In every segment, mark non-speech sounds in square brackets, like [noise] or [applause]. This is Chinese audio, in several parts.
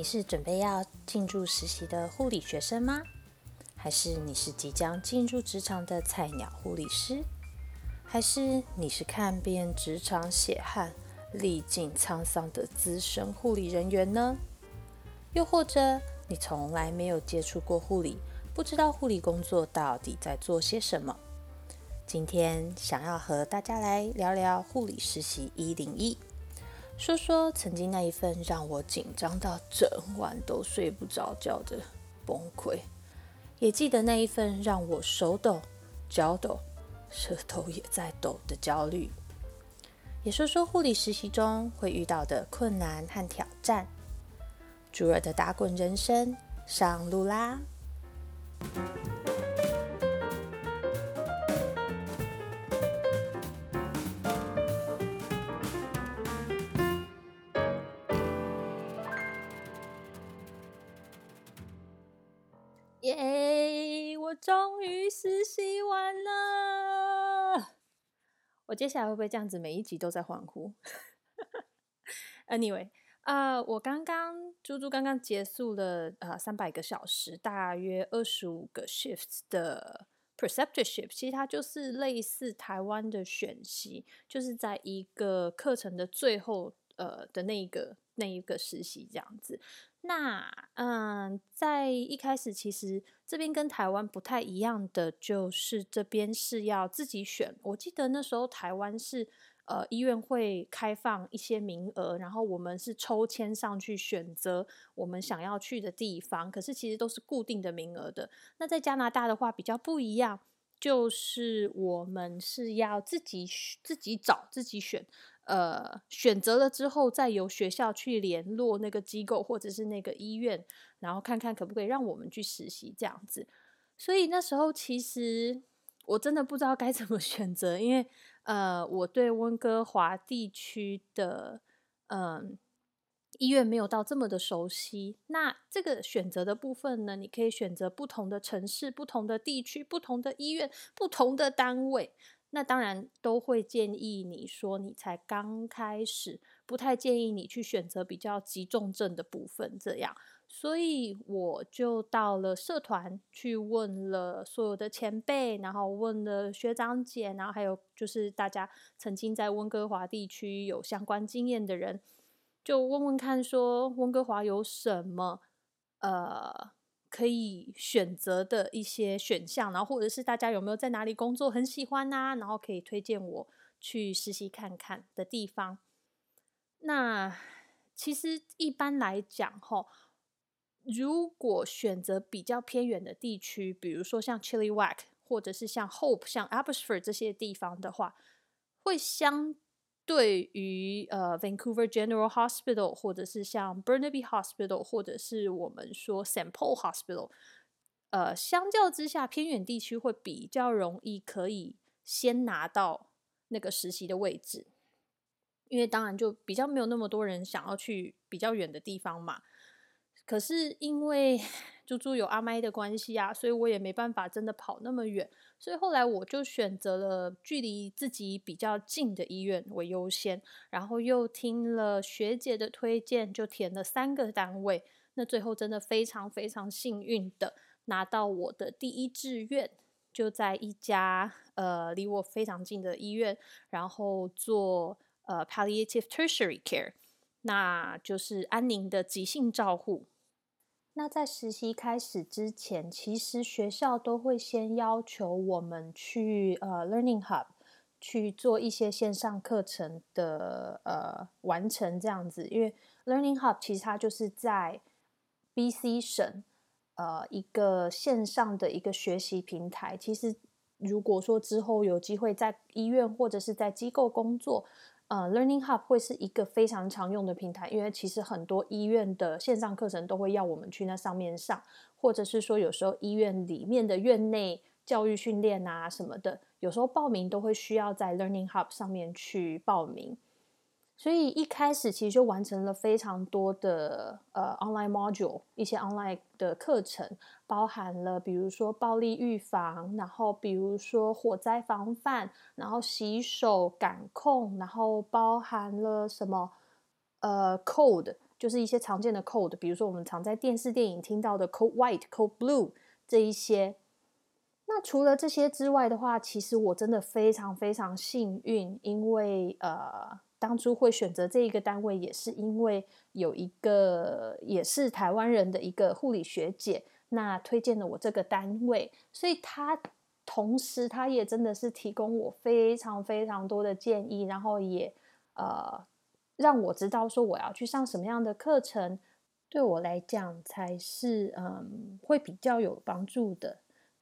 你是准备要进入实习的护理学生吗？还是你是即将进入职场的菜鸟护理师？还是你是看遍职场血汗、历尽沧桑的资深护理人员呢？又或者你从来没有接触过护理，不知道护理工作到底在做些什么？今天想要和大家来聊聊护理实习一零一。说说曾经那一份让我紧张到整晚都睡不着觉的崩溃，也记得那一份让我手抖、脚抖、舌头也在抖的焦虑。也说说护理实习中会遇到的困难和挑战。猪儿的打滚人生上路啦！耶！我终于实习完了。我接下来会不会这样子，每一集都在欢呼？Anyway，啊，我刚刚猪猪刚刚结束了呃三百个小时，大约二十五个 shifts 的 perceptorship 其实它就是类似台湾的选习，就是在一个课程的最后呃的那一个那一个实习这样子。那嗯，在一开始，其实这边跟台湾不太一样的，就是这边是要自己选。我记得那时候台湾是呃医院会开放一些名额，然后我们是抽签上去选择我们想要去的地方，可是其实都是固定的名额的。那在加拿大的话比较不一样，就是我们是要自己自己找自己选。呃，选择了之后，再由学校去联络那个机构或者是那个医院，然后看看可不可以让我们去实习这样子。所以那时候其实我真的不知道该怎么 [laughs] 选择，因为呃，我对温哥华地区的嗯医院没有到这么的熟悉。那这个选择的部分呢，你可以选择不同的城市、不同的地区、不同的医院、不同的单位。那当然都会建议你说，你才刚开始，不太建议你去选择比较急重症的部分。这样，所以我就到了社团去问了所有的前辈，然后问了学长姐，然后还有就是大家曾经在温哥华地区有相关经验的人，就问问看，说温哥华有什么呃。可以选择的一些选项，然后或者是大家有没有在哪里工作很喜欢呐，然后可以推荐我去实习看看的地方。那其实一般来讲，吼，如果选择比较偏远的地区，比如说像 Chilliwack，或者是像 Hope、像 Abbotsford 这些地方的话，会相。对于呃，Vancouver General Hospital，或者是像 Burnaby Hospital，或者是我们说 Saint Paul Hospital，呃，相较之下，偏远地区会比较容易可以先拿到那个实习的位置，因为当然就比较没有那么多人想要去比较远的地方嘛。可是因为猪猪有阿麦的关系啊，所以我也没办法真的跑那么远，所以后来我就选择了距离自己比较近的医院为优先，然后又听了学姐的推荐，就填了三个单位。那最后真的非常非常幸运的拿到我的第一志愿，就在一家呃离我非常近的医院，然后做呃 palliative tertiary care，那就是安宁的急性照护。那在实习开始之前，其实学校都会先要求我们去呃 Learning Hub 去做一些线上课程的呃完成这样子，因为 Learning Hub 其实它就是在 BC 省呃一个线上的一个学习平台。其实如果说之后有机会在医院或者是在机构工作，呃，Learning Hub 会是一个非常常用的平台，因为其实很多医院的线上课程都会要我们去那上面上，或者是说有时候医院里面的院内教育训练啊什么的，有时候报名都会需要在 Learning Hub 上面去报名。所以一开始其实就完成了非常多的呃 online module，一些 online 的课程，包含了比如说暴力预防，然后比如说火灾防范，然后洗手感控，然后包含了什么呃 code 就是一些常见的 code，比如说我们常在电视电影听到的 code white、code blue 这一些。那除了这些之外的话，其实我真的非常非常幸运，因为呃，当初会选择这一个单位，也是因为有一个也是台湾人的一个护理学姐，那推荐了我这个单位，所以她同时她也真的是提供我非常非常多的建议，然后也呃让我知道说我要去上什么样的课程，对我来讲才是嗯会比较有帮助的。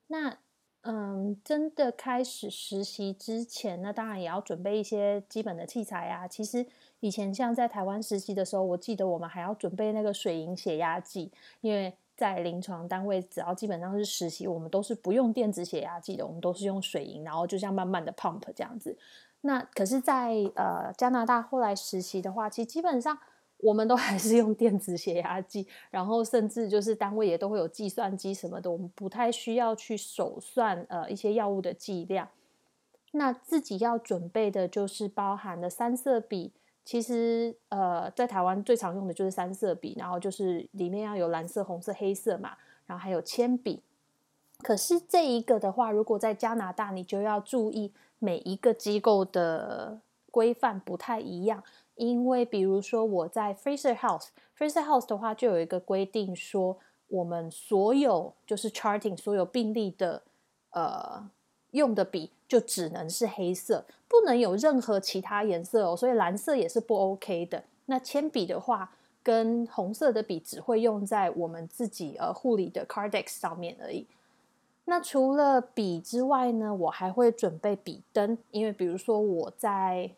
那嗯，真的开始实习之前，那当然也要准备一些基本的器材啊。其实以前像在台湾实习的时候，我记得我们还要准备那个水银血压计，因为在临床单位，只要基本上是实习，我们都是不用电子血压计的，我们都是用水银，然后就像慢慢的 pump 这样子。那可是，在呃加拿大后来实习的话，其实基本上。我们都还是用电子血压计，然后甚至就是单位也都会有计算机什么的，我们不太需要去手算呃一些药物的剂量。那自己要准备的就是包含的三色笔，其实呃在台湾最常用的就是三色笔，然后就是里面要有蓝色、红色、黑色嘛，然后还有铅笔。可是这一个的话，如果在加拿大，你就要注意每一个机构的规范不太一样。因为比如说我在 Fraser House，Fraser House 的话就有一个规定说，我们所有就是 charting 所有病例的呃用的笔就只能是黑色，不能有任何其他颜色哦，所以蓝色也是不 OK 的。那铅笔的话，跟红色的笔只会用在我们自己呃护理的 Cardex 上面而已。那除了笔之外呢，我还会准备笔灯，因为比如说我在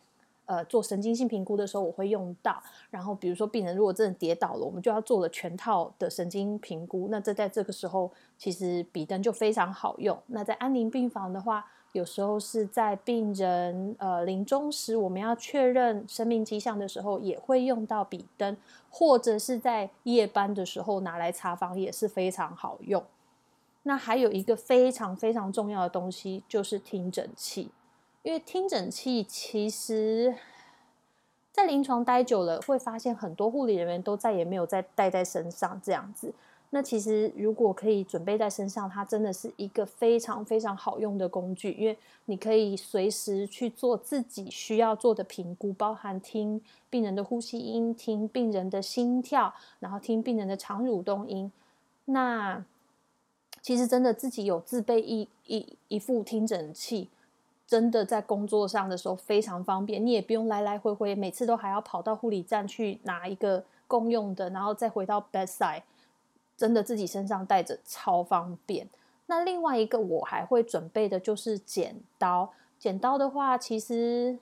呃，做神经性评估的时候我会用到，然后比如说病人如果真的跌倒了，我们就要做了全套的神经评估。那这在这个时候，其实笔灯就非常好用。那在安宁病房的话，有时候是在病人呃临终时，我们要确认生命迹象的时候，也会用到笔灯，或者是在夜班的时候拿来查房也是非常好用。那还有一个非常非常重要的东西，就是听诊器。因为听诊器其实，在临床待久了，会发现很多护理人员都再也没有再带在身上这样子。那其实如果可以准备在身上，它真的是一个非常非常好用的工具，因为你可以随时去做自己需要做的评估，包含听病人的呼吸音、听病人的心跳，然后听病人的肠蠕动音。那其实真的自己有自备一一一副听诊器。真的在工作上的时候非常方便，你也不用来来回回，每次都还要跑到护理站去拿一个公用的，然后再回到 bedside，真的自己身上带着超方便。那另外一个我还会准备的就是剪刀，剪刀的话其实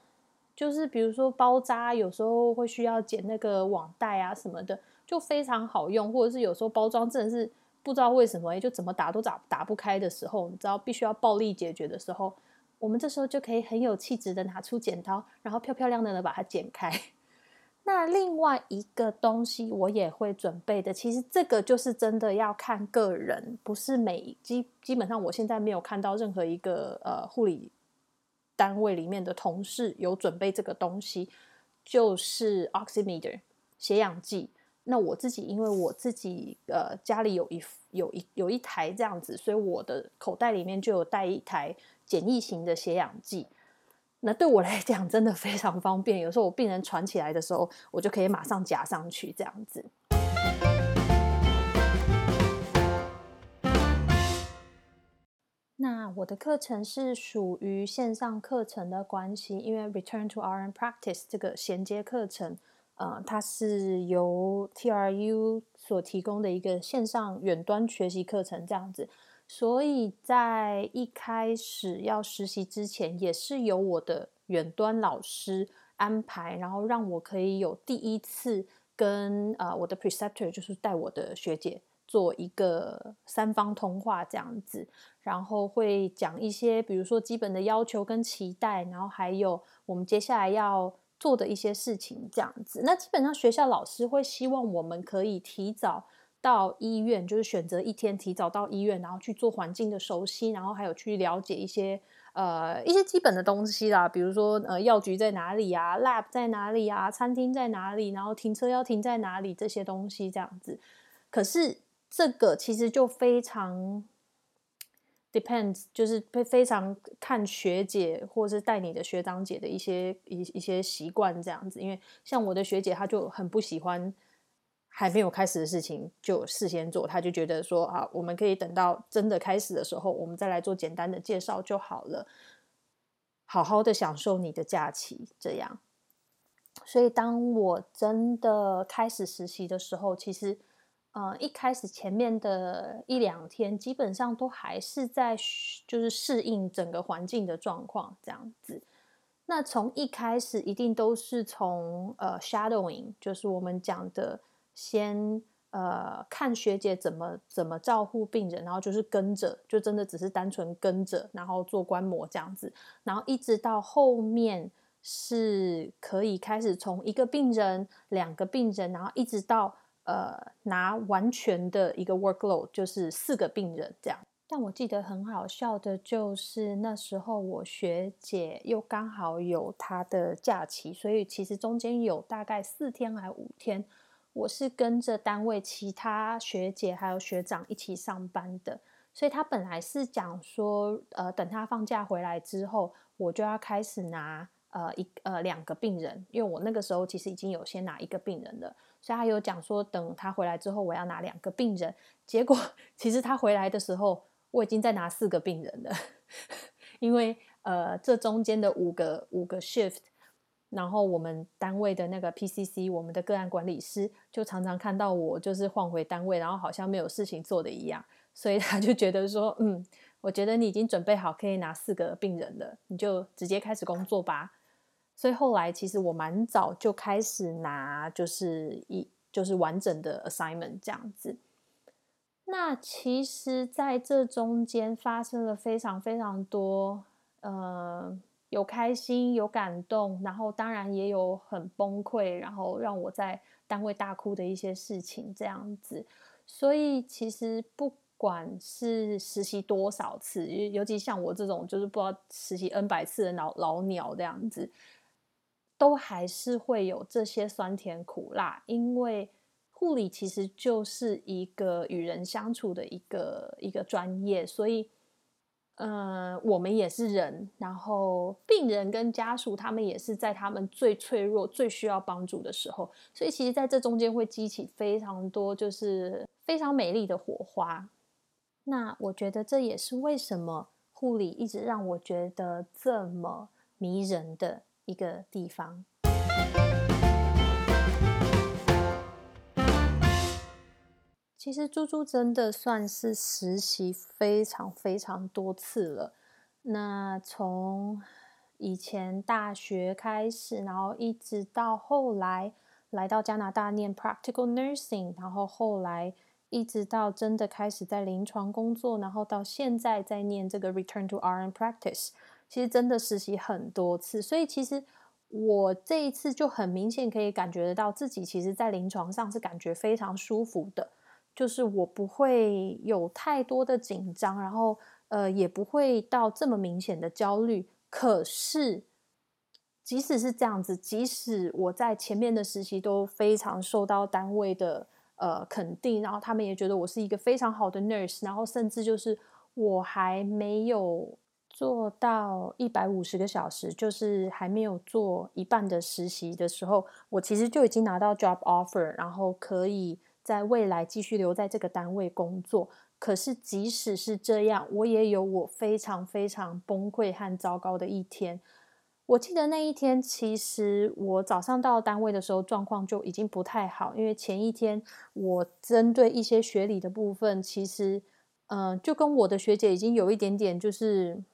就是比如说包扎，有时候会需要剪那个网带啊什么的，就非常好用，或者是有时候包装真的是不知道为什么就怎么打都打打不开的时候，你知道必须要暴力解决的时候。我们这时候就可以很有气质的拿出剪刀，然后漂漂亮亮的把它剪开。[laughs] 那另外一个东西我也会准备的，其实这个就是真的要看个人，不是每基基本上我现在没有看到任何一个呃护理单位里面的同事有准备这个东西，就是 oximeter 血氧计。那我自己因为我自己呃家里有一有一有一台这样子，所以我的口袋里面就有带一台。简易型的血氧计，那对我来讲真的非常方便。有时候我病人喘起来的时候，我就可以马上夹上去这样子。那我的课程是属于线上课程的关系，因为 Return to RN Practice 这个衔接课程，呃，它是由 TRU 所提供的一个线上远端学习课程这样子。所以在一开始要实习之前，也是由我的远端老师安排，然后让我可以有第一次跟啊我的 preceptor，就是带我的学姐做一个三方通话这样子，然后会讲一些比如说基本的要求跟期待，然后还有我们接下来要做的一些事情这样子。那基本上学校老师会希望我们可以提早。到医院就是选择一天提早到医院，然后去做环境的熟悉，然后还有去了解一些呃一些基本的东西啦，比如说呃药局在哪里啊，lab 在哪里啊，餐厅在哪里，然后停车要停在哪里这些东西这样子。可是这个其实就非常 depends，就是非非常看学姐或是带你的学长姐的一些一一些习惯这样子。因为像我的学姐，她就很不喜欢。还没有开始的事情就事先做，他就觉得说啊，我们可以等到真的开始的时候，我们再来做简单的介绍就好了，好好的享受你的假期。这样，所以当我真的开始实习的时候，其实呃一开始前面的一两天，基本上都还是在就是适应整个环境的状况这样子。那从一开始一定都是从呃 shadowing，就是我们讲的。先呃看学姐怎么怎么照顾病人，然后就是跟着，就真的只是单纯跟着，然后做观摩这样子，然后一直到后面是可以开始从一个病人、两个病人，然后一直到呃拿完全的一个 workload，就是四个病人这样。但我记得很好笑的就是那时候我学姐又刚好有她的假期，所以其实中间有大概四天还五天。我是跟着单位其他学姐还有学长一起上班的，所以他本来是讲说，呃，等他放假回来之后，我就要开始拿呃一呃两个病人，因为我那个时候其实已经有先拿一个病人了，所以他有讲说，等他回来之后我要拿两个病人。结果其实他回来的时候，我已经在拿四个病人了，[laughs] 因为呃这中间的五个五个 shift。然后我们单位的那个 PCC，我们的个案管理师就常常看到我就是换回单位，然后好像没有事情做的一样，所以他就觉得说，嗯，我觉得你已经准备好可以拿四个病人了，你就直接开始工作吧。所以后来其实我蛮早就开始拿，就是一就是完整的 assignment 这样子。那其实在这中间发生了非常非常多，呃。有开心，有感动，然后当然也有很崩溃，然后让我在单位大哭的一些事情，这样子。所以其实不管是实习多少次，尤其像我这种就是不知道实习 N 百次的老老鸟这样子，都还是会有这些酸甜苦辣。因为护理其实就是一个与人相处的一个一个专业，所以。嗯，我们也是人，然后病人跟家属他们也是在他们最脆弱、最需要帮助的时候，所以其实在这中间会激起非常多，就是非常美丽的火花。那我觉得这也是为什么护理一直让我觉得这么迷人的一个地方。其实猪猪真的算是实习非常非常多次了。那从以前大学开始，然后一直到后来来到加拿大念 practical nursing，然后后来一直到真的开始在临床工作，然后到现在在念这个 return to RN practice，其实真的实习很多次。所以其实我这一次就很明显可以感觉得到自己其实在临床上是感觉非常舒服的。就是我不会有太多的紧张，然后呃也不会到这么明显的焦虑。可是即使是这样子，即使我在前面的实习都非常受到单位的呃肯定，然后他们也觉得我是一个非常好的 nurse，然后甚至就是我还没有做到一百五十个小时，就是还没有做一半的实习的时候，我其实就已经拿到 job offer，然后可以。在未来继续留在这个单位工作，可是即使是这样，我也有我非常非常崩溃和糟糕的一天。我记得那一天，其实我早上到单位的时候状况就已经不太好，因为前一天我针对一些学理的部分，其实嗯，就跟我的学姐已经有一点点就是，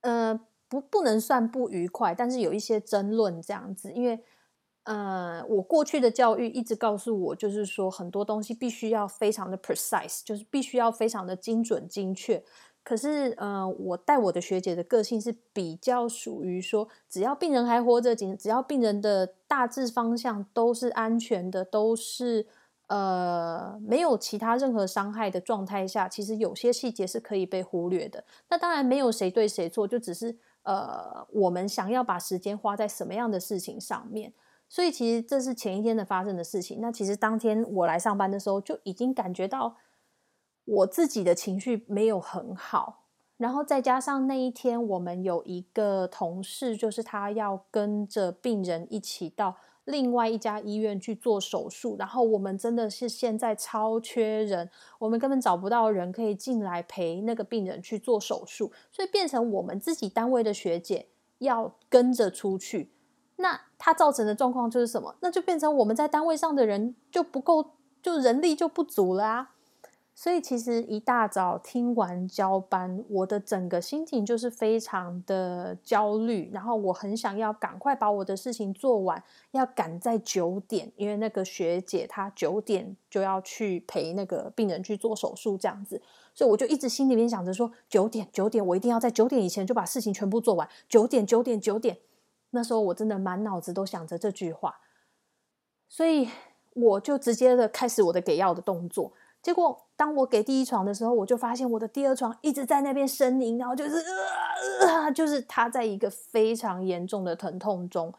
呃，不不能算不愉快，但是有一些争论这样子，因为。呃，我过去的教育一直告诉我，就是说很多东西必须要非常的 precise，就是必须要非常的精准精确。可是，呃，我带我的学姐的个性是比较属于说，只要病人还活着，仅只要病人的大致方向都是安全的，都是呃没有其他任何伤害的状态下，其实有些细节是可以被忽略的。那当然没有谁对谁错，就只是呃我们想要把时间花在什么样的事情上面。所以其实这是前一天的发生的事情。那其实当天我来上班的时候，就已经感觉到我自己的情绪没有很好。然后再加上那一天，我们有一个同事，就是他要跟着病人一起到另外一家医院去做手术。然后我们真的是现在超缺人，我们根本找不到人可以进来陪那个病人去做手术，所以变成我们自己单位的学姐要跟着出去。那它造成的状况就是什么？那就变成我们在单位上的人就不够，就人力就不足了啊。所以其实一大早听完交班，我的整个心情就是非常的焦虑，然后我很想要赶快把我的事情做完，要赶在九点，因为那个学姐她九点就要去陪那个病人去做手术，这样子，所以我就一直心里面想着说，九点九点我一定要在九点以前就把事情全部做完，九点九点九点，那时候我真的满脑子都想着这句话，所以我就直接的开始我的给药的动作。结果，当我给第一床的时候，我就发现我的第二床一直在那边呻吟，然后就是呃，就是他在一个非常严重的疼痛中。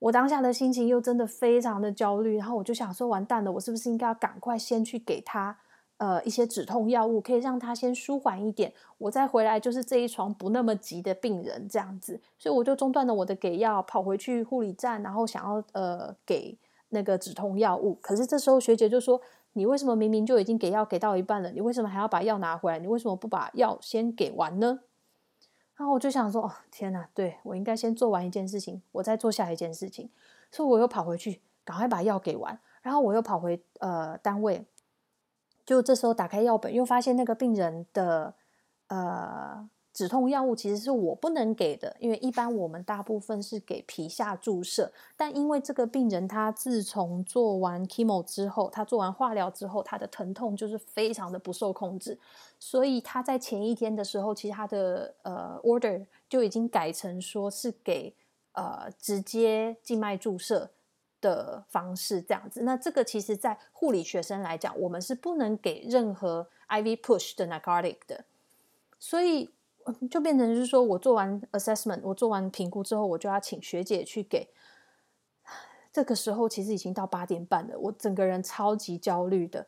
我当下的心情又真的非常的焦虑，然后我就想说，完蛋了，我是不是应该要赶快先去给他呃一些止痛药物，可以让他先舒缓一点，我再回来就是这一床不那么急的病人这样子。所以我就中断了我的给药，跑回去护理站，然后想要呃给那个止痛药物。可是这时候学姐就说。你为什么明明就已经给药给到一半了？你为什么还要把药拿回来？你为什么不把药先给完呢？然后我就想说，哦，天哪，对我应该先做完一件事情，我再做下一件事情。所以我又跑回去，赶快把药给完。然后我又跑回呃单位，就这时候打开药本，又发现那个病人的呃。止痛药物其实是我不能给的，因为一般我们大部分是给皮下注射。但因为这个病人他自从做完 chemo 之后，他做完化疗之后，他的疼痛就是非常的不受控制，所以他在前一天的时候，其实他的呃 order 就已经改成说是给呃直接静脉注射的方式这样子。那这个其实在护理学生来讲，我们是不能给任何 IV push 的 narcotic 的，所以。就变成是说，我做完 assessment，我做完评估之后，我就要请学姐去给。这个时候其实已经到八点半了，我整个人超级焦虑的。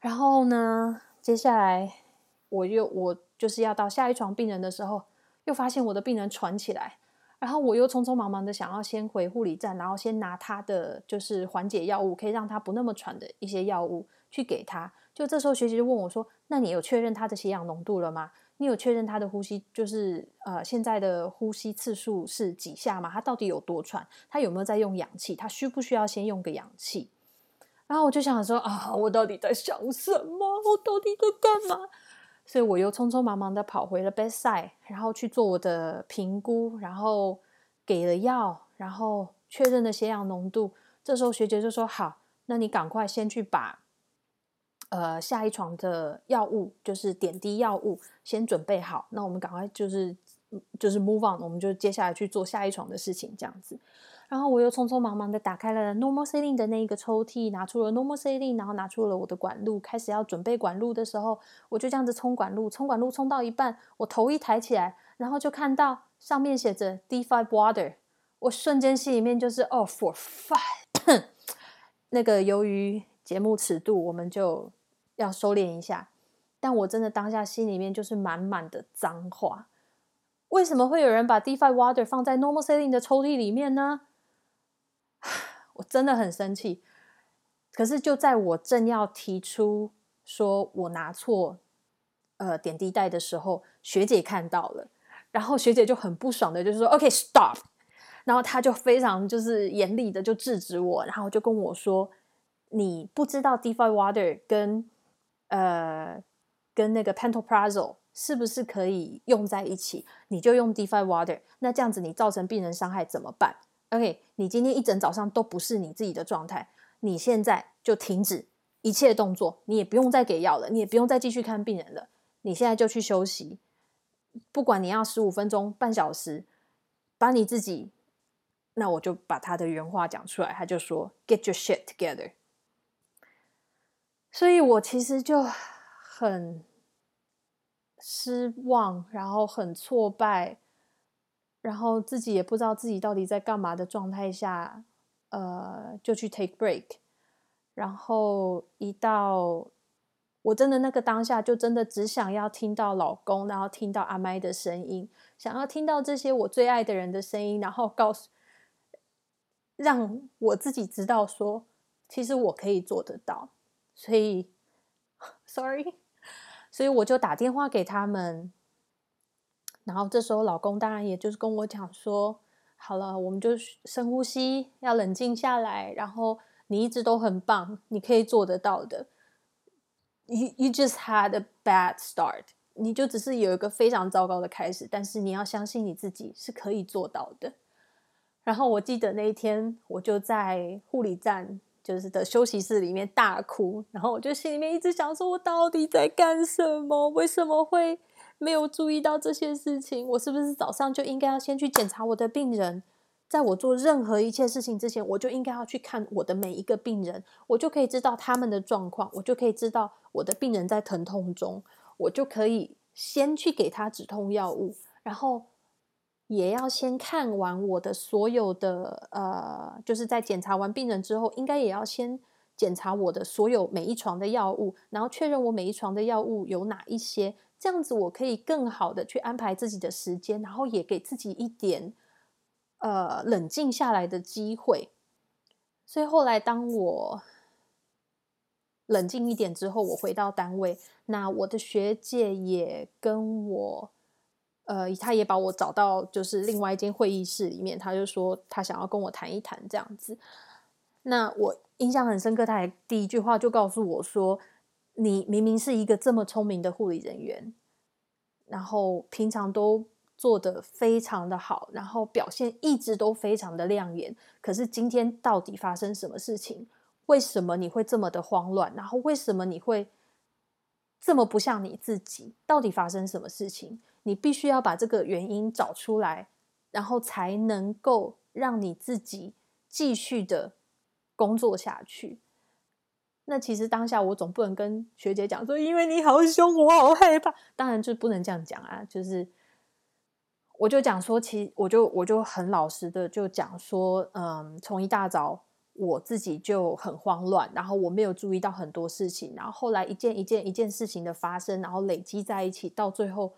然后呢，接下来我又我就是要到下一床病人的时候，又发现我的病人喘起来，然后我又匆匆忙忙的想要先回护理站，然后先拿他的就是缓解药物，可以让他不那么喘的一些药物去给他。就这时候学姐就问我说：“那你有确认他的血氧浓度了吗？”你有确认他的呼吸就是呃现在的呼吸次数是几下吗？他到底有多喘？他有没有在用氧气？他需不需要先用个氧气？然后我就想说啊，我到底在想什么？我到底在干嘛？所以我又匆匆忙忙的跑回了 bedside，然后去做我的评估，然后给了药，然后确认了血氧浓度。这时候学姐就说：“好，那你赶快先去把。”呃，下一床的药物就是点滴药物，先准备好。那我们赶快就是就是 move on，我们就接下来去做下一床的事情，这样子。然后我又匆匆忙忙的打开了 normal saline 的那一个抽屉，拿出了 normal saline，然后拿出了我的管路，开始要准备管路的时候，我就这样子冲管路，冲管路冲到一半，我头一抬起来，然后就看到上面写着 D5 water，我瞬间心里面就是 oh for five，[laughs] 那个由于节目尺度，我们就。要收敛一下，但我真的当下心里面就是满满的脏话。为什么会有人把 DeFi Water 放在 Normal Saline 的抽屉里面呢？我真的很生气。可是就在我正要提出说我拿错呃点滴袋的时候，学姐看到了，然后学姐就很不爽的，就是说 OK stop，然后她就非常就是严厉的就制止我，然后就跟我说你不知道 DeFi Water 跟呃，跟那个 pentoprazole 是不是可以用在一起？你就用 DeFi Water，那这样子你造成病人伤害怎么办？OK，你今天一整早上都不是你自己的状态，你现在就停止一切动作，你也不用再给药了，你也不用再继续看病人了，你现在就去休息。不管你要十五分钟、半小时，把你自己，那我就把他的原话讲出来，他就说：“Get your shit together。”所以我其实就很失望，然后很挫败，然后自己也不知道自己到底在干嘛的状态下，呃，就去 take break，然后一到。我真的那个当下就真的只想要听到老公，然后听到阿麦的声音，想要听到这些我最爱的人的声音，然后告诉让我自己知道说，其实我可以做得到。所以，[laughs] sorry，所以我就打电话给他们，然后这时候老公当然也就是跟我讲说，好了，我们就深呼吸，要冷静下来，然后你一直都很棒，你可以做得到的。You you just had a bad start，你就只是有一个非常糟糕的开始，但是你要相信你自己是可以做到的。然后我记得那一天，我就在护理站就是的休息室里面大哭，然后我就心里面一直想说，我到底在干什么？为什么会没有注意到这些事情？我是不是早上就应该要先去检查我的病人？在我做任何一切事情之前，我就应该要去看我的每一个病人，我就可以知道他们的状况，我就可以知道我的病人在疼痛中，我就可以先去给他止痛药物，然后也要先看完我的所有的呃，就是在检查完病人之后，应该也要先检查我的所有每一床的药物，然后确认我每一床的药物有哪一些，这样子我可以更好的去安排自己的时间，然后也给自己一点。呃，冷静下来的机会。所以后来，当我冷静一点之后，我回到单位，那我的学姐也跟我，呃，他也把我找到就是另外一间会议室里面，他就说他想要跟我谈一谈这样子。那我印象很深刻，他还第一句话就告诉我说：“你明明是一个这么聪明的护理人员，然后平常都。”做的非常的好，然后表现一直都非常的亮眼。可是今天到底发生什么事情？为什么你会这么的慌乱？然后为什么你会这么不像你自己？到底发生什么事情？你必须要把这个原因找出来，然后才能够让你自己继续的工作下去。那其实当下我总不能跟学姐讲说，因为你好凶，我好害怕。当然就不能这样讲啊，就是。我就讲说，其实我就我就很老实的就讲说，嗯，从一大早我自己就很慌乱，然后我没有注意到很多事情，然后后来一件一件一件事情的发生，然后累积在一起，到最后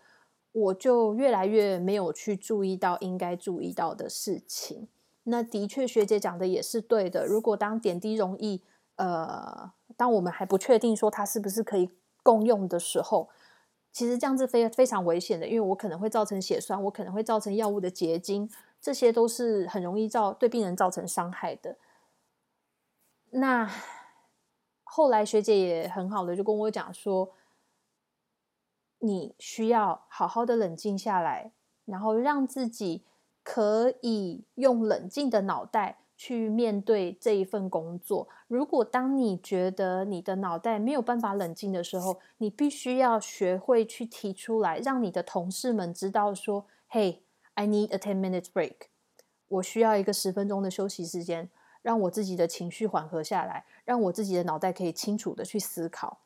我就越来越没有去注意到应该注意到的事情。那的确，学姐讲的也是对的。如果当点滴容易，呃，当我们还不确定说它是不是可以共用的时候。其实这样子非非常危险的，因为我可能会造成血栓，我可能会造成药物的结晶，这些都是很容易造对病人造成伤害的。那后来学姐也很好的就跟我讲说，你需要好好的冷静下来，然后让自己可以用冷静的脑袋。去面对这一份工作。如果当你觉得你的脑袋没有办法冷静的时候，你必须要学会去提出来，让你的同事们知道说：“Hey, I need a ten minute break。我需要一个十分钟的休息时间，让我自己的情绪缓和下来，让我自己的脑袋可以清楚的去思考。”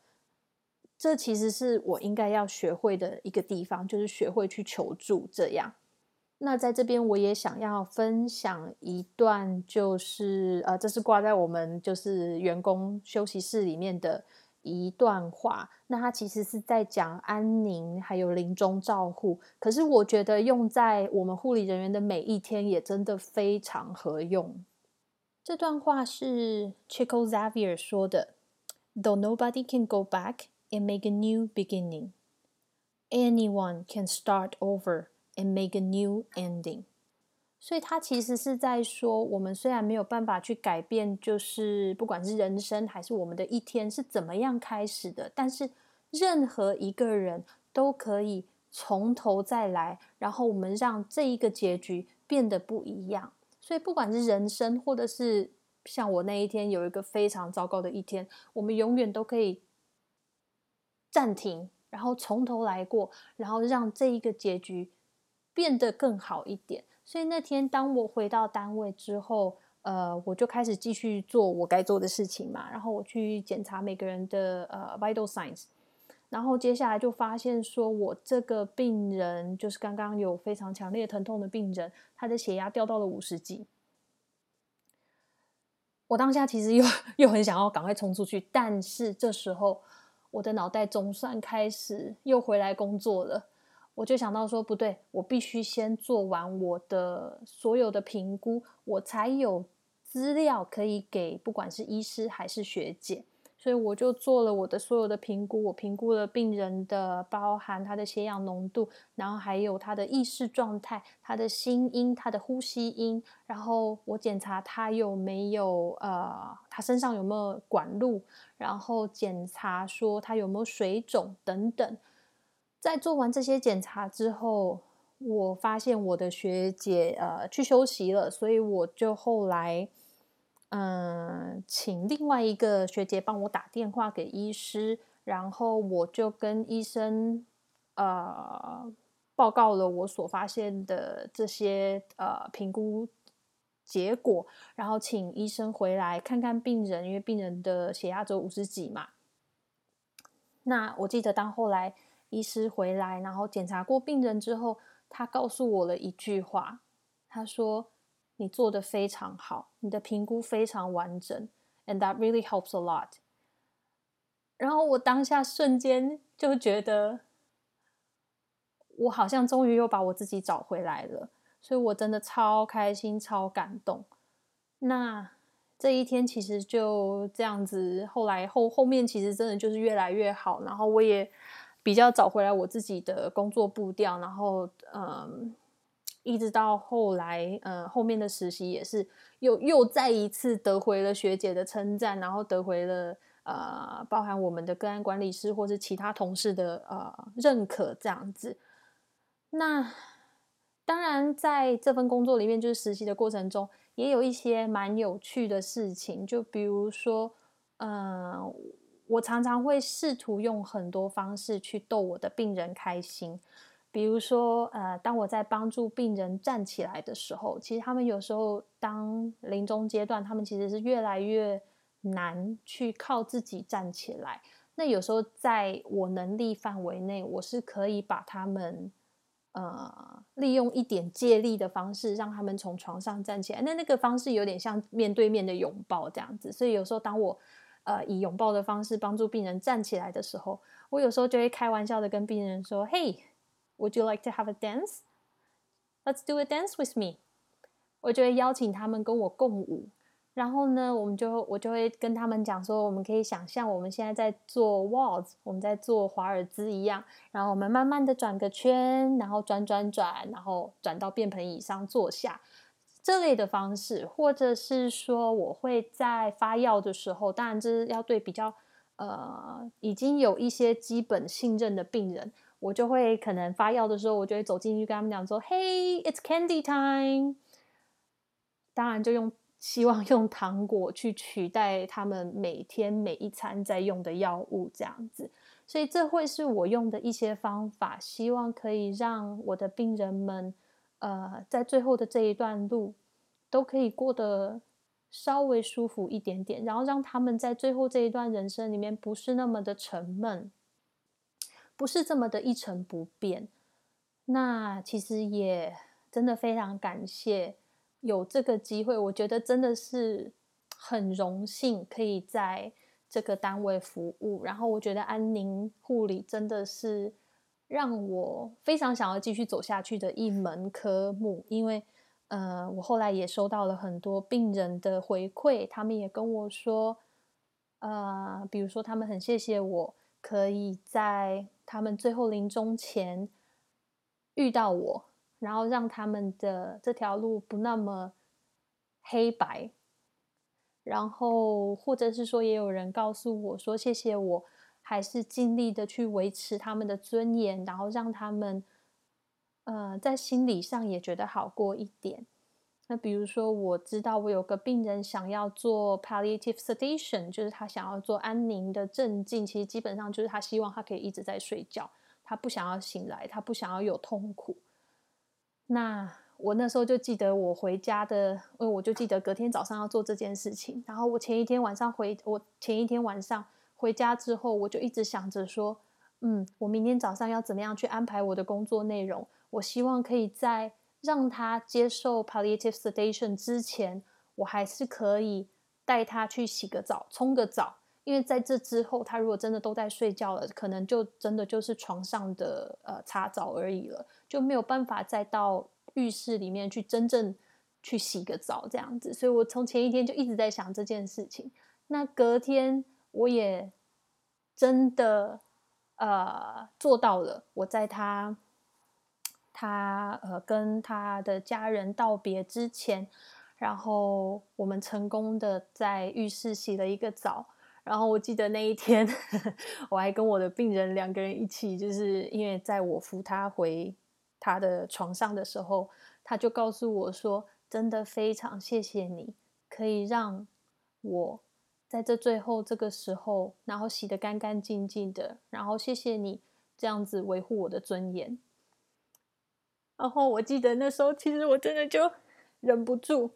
这其实是我应该要学会的一个地方，就是学会去求助。这样。那在这边，我也想要分享一段，就是呃，这是挂在我们就是员工休息室里面的一段话。那它其实是在讲安宁还有临终照护，可是我觉得用在我们护理人员的每一天，也真的非常合用。这段话是 Chico Xavier 说的：“Though nobody can go back and make a new beginning, anyone can start over。” And make a new ending，所以他其实是在说，我们虽然没有办法去改变，就是不管是人生还是我们的一天是怎么样开始的，但是任何一个人都可以从头再来，然后我们让这一个结局变得不一样。所以不管是人生，或者是像我那一天有一个非常糟糕的一天，我们永远都可以暂停，然后从头来过，然后让这一个结局。变得更好一点。所以那天当我回到单位之后，呃，我就开始继续做我该做的事情嘛。然后我去检查每个人的呃 vital signs，然后接下来就发现说，我这个病人就是刚刚有非常强烈疼痛的病人，他的血压掉到了五十几。我当下其实又又很想要赶快冲出去，但是这时候我的脑袋总算开始又回来工作了。我就想到说，不对，我必须先做完我的所有的评估，我才有资料可以给不管是医师还是学姐。所以我就做了我的所有的评估，我评估了病人的包含他的血氧浓度，然后还有他的意识状态、他的心音、他的呼吸音，然后我检查他有没有呃，他身上有没有管路，然后检查说他有没有水肿等等。在做完这些检查之后，我发现我的学姐呃去休息了，所以我就后来。嗯，请另外一个学姐帮我打电话给医师，然后我就跟医生呃报告了我所发现的这些呃评估结果，然后请医生回来看看病人，因为病人的血压只有五十几嘛。那我记得当后来医师回来，然后检查过病人之后，他告诉我了一句话，他说。你做的非常好，你的评估非常完整，and that really helps a lot。然后我当下瞬间就觉得，我好像终于又把我自己找回来了，所以我真的超开心、超感动。那这一天其实就这样子，后来后后面其实真的就是越来越好，然后我也比较找回来我自己的工作步调，然后嗯。一直到后来，呃，后面的实习也是又又再一次得回了学姐的称赞，然后得回了呃，包含我们的个案管理师或是其他同事的呃认可，这样子。那当然，在这份工作里面，就是实习的过程中，也有一些蛮有趣的事情，就比如说，嗯，我常常会试图用很多方式去逗我的病人开心。比如说，呃，当我在帮助病人站起来的时候，其实他们有时候当临终阶段，他们其实是越来越难去靠自己站起来。那有时候在我能力范围内，我是可以把他们，呃，利用一点借力的方式，让他们从床上站起来。那那个方式有点像面对面的拥抱这样子。所以有时候当我，呃，以拥抱的方式帮助病人站起来的时候，我有时候就会开玩笑的跟病人说：“嘿。” Would you like to have a dance? Let's do a dance with me. 我就会邀请他们跟我共舞，然后呢，我们就我就会跟他们讲说，我们可以想象我们现在在做 waltz，我们在做华尔兹一样，然后我们慢慢的转个圈，然后转转转，然后转到便盆椅上坐下，这类的方式，或者是说我会在发药的时候，当然这是要对比较呃已经有一些基本信任的病人。我就会可能发药的时候，我就会走进去跟他们讲说：“Hey, it's candy time。”当然，就用希望用糖果去取代他们每天每一餐在用的药物，这样子。所以这会是我用的一些方法，希望可以让我的病人们，呃，在最后的这一段路都可以过得稍微舒服一点点，然后让他们在最后这一段人生里面不是那么的沉闷。不是这么的一成不变，那其实也真的非常感谢有这个机会，我觉得真的是很荣幸可以在这个单位服务。然后我觉得安宁护理真的是让我非常想要继续走下去的一门科目，因为呃，我后来也收到了很多病人的回馈，他们也跟我说，呃，比如说他们很谢谢我可以在。他们最后临终前遇到我，然后让他们的这条路不那么黑白，然后或者是说，也有人告诉我说：“谢谢，我还是尽力的去维持他们的尊严，然后让他们呃在心理上也觉得好过一点。”那比如说，我知道我有个病人想要做 palliative sedation，就是他想要做安宁的镇静。其实基本上就是他希望他可以一直在睡觉，他不想要醒来，他不想要有痛苦。那我那时候就记得我回家的，因为我就记得隔天早上要做这件事情。然后我前一天晚上回，我前一天晚上回家之后，我就一直想着说，嗯，我明天早上要怎么样去安排我的工作内容？我希望可以在让他接受 palliative sedation 之前，我还是可以带他去洗个澡、冲个澡。因为在这之后，他如果真的都在睡觉了，可能就真的就是床上的呃擦澡而已了，就没有办法再到。浴室里面去真正去洗个澡这样子，所以我从前一天就一直在想这件事情。那隔天我也真的呃做到了。我在他他呃跟他的家人道别之前，然后我们成功的在浴室洗了一个澡。然后我记得那一天，[laughs] 我还跟我的病人两个人一起，就是因为在我扶他回。他的床上的时候，他就告诉我说：“真的非常谢谢你，可以让我在这最后这个时候，然后洗得干干净净的，然后谢谢你这样子维护我的尊严。”然后我记得那时候，其实我真的就忍不住，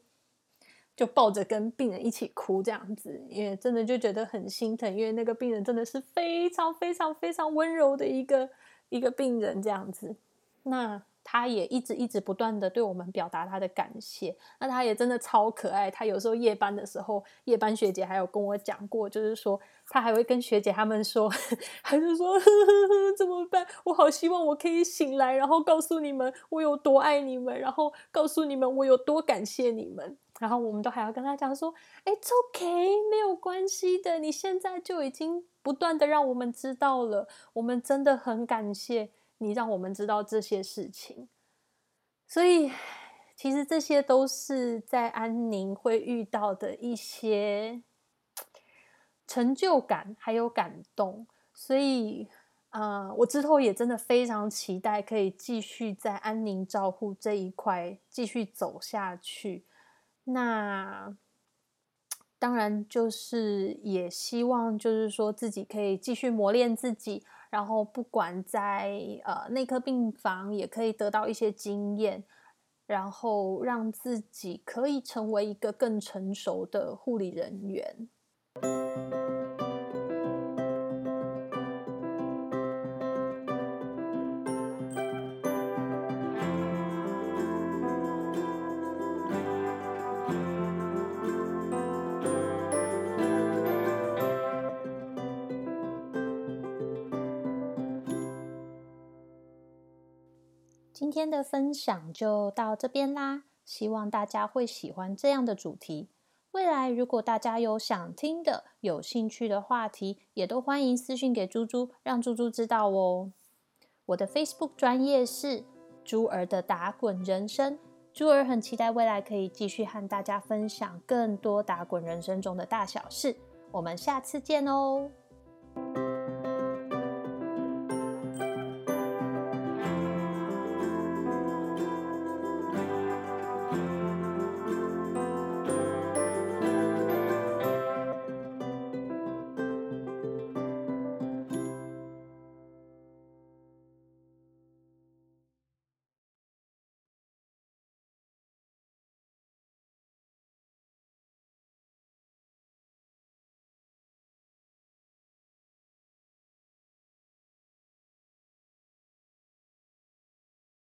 就抱着跟病人一起哭这样子，因为真的就觉得很心疼，因为那个病人真的是非常非常非常温柔的一个一个病人这样子。那他也一直一直不断的对我们表达他的感谢。那他也真的超可爱。他有时候夜班的时候，夜班学姐还有跟我讲过，就是说他还会跟学姐他们说，[laughs] 还是说 [laughs] 怎么办？我好希望我可以醒来，然后告诉你们我有多爱你们，然后告诉你们我有多感谢你们。然后我们都还要跟他讲说，哎，It's OK，没有关系的。你现在就已经不断的让我们知道了，我们真的很感谢。你让我们知道这些事情，所以其实这些都是在安宁会遇到的一些成就感，还有感动。所以，呃，我之后也真的非常期待可以继续在安宁照护这一块继续走下去。那当然就是也希望，就是说自己可以继续磨练自己。然后，不管在呃内科病房，也可以得到一些经验，然后让自己可以成为一个更成熟的护理人员。今天的分享就到这边啦，希望大家会喜欢这样的主题。未来如果大家有想听的、有兴趣的话题，也都欢迎私信给猪猪，让猪猪知道哦。我的 Facebook 专业是猪儿的打滚人生，猪儿很期待未来可以继续和大家分享更多打滚人生中的大小事。我们下次见哦。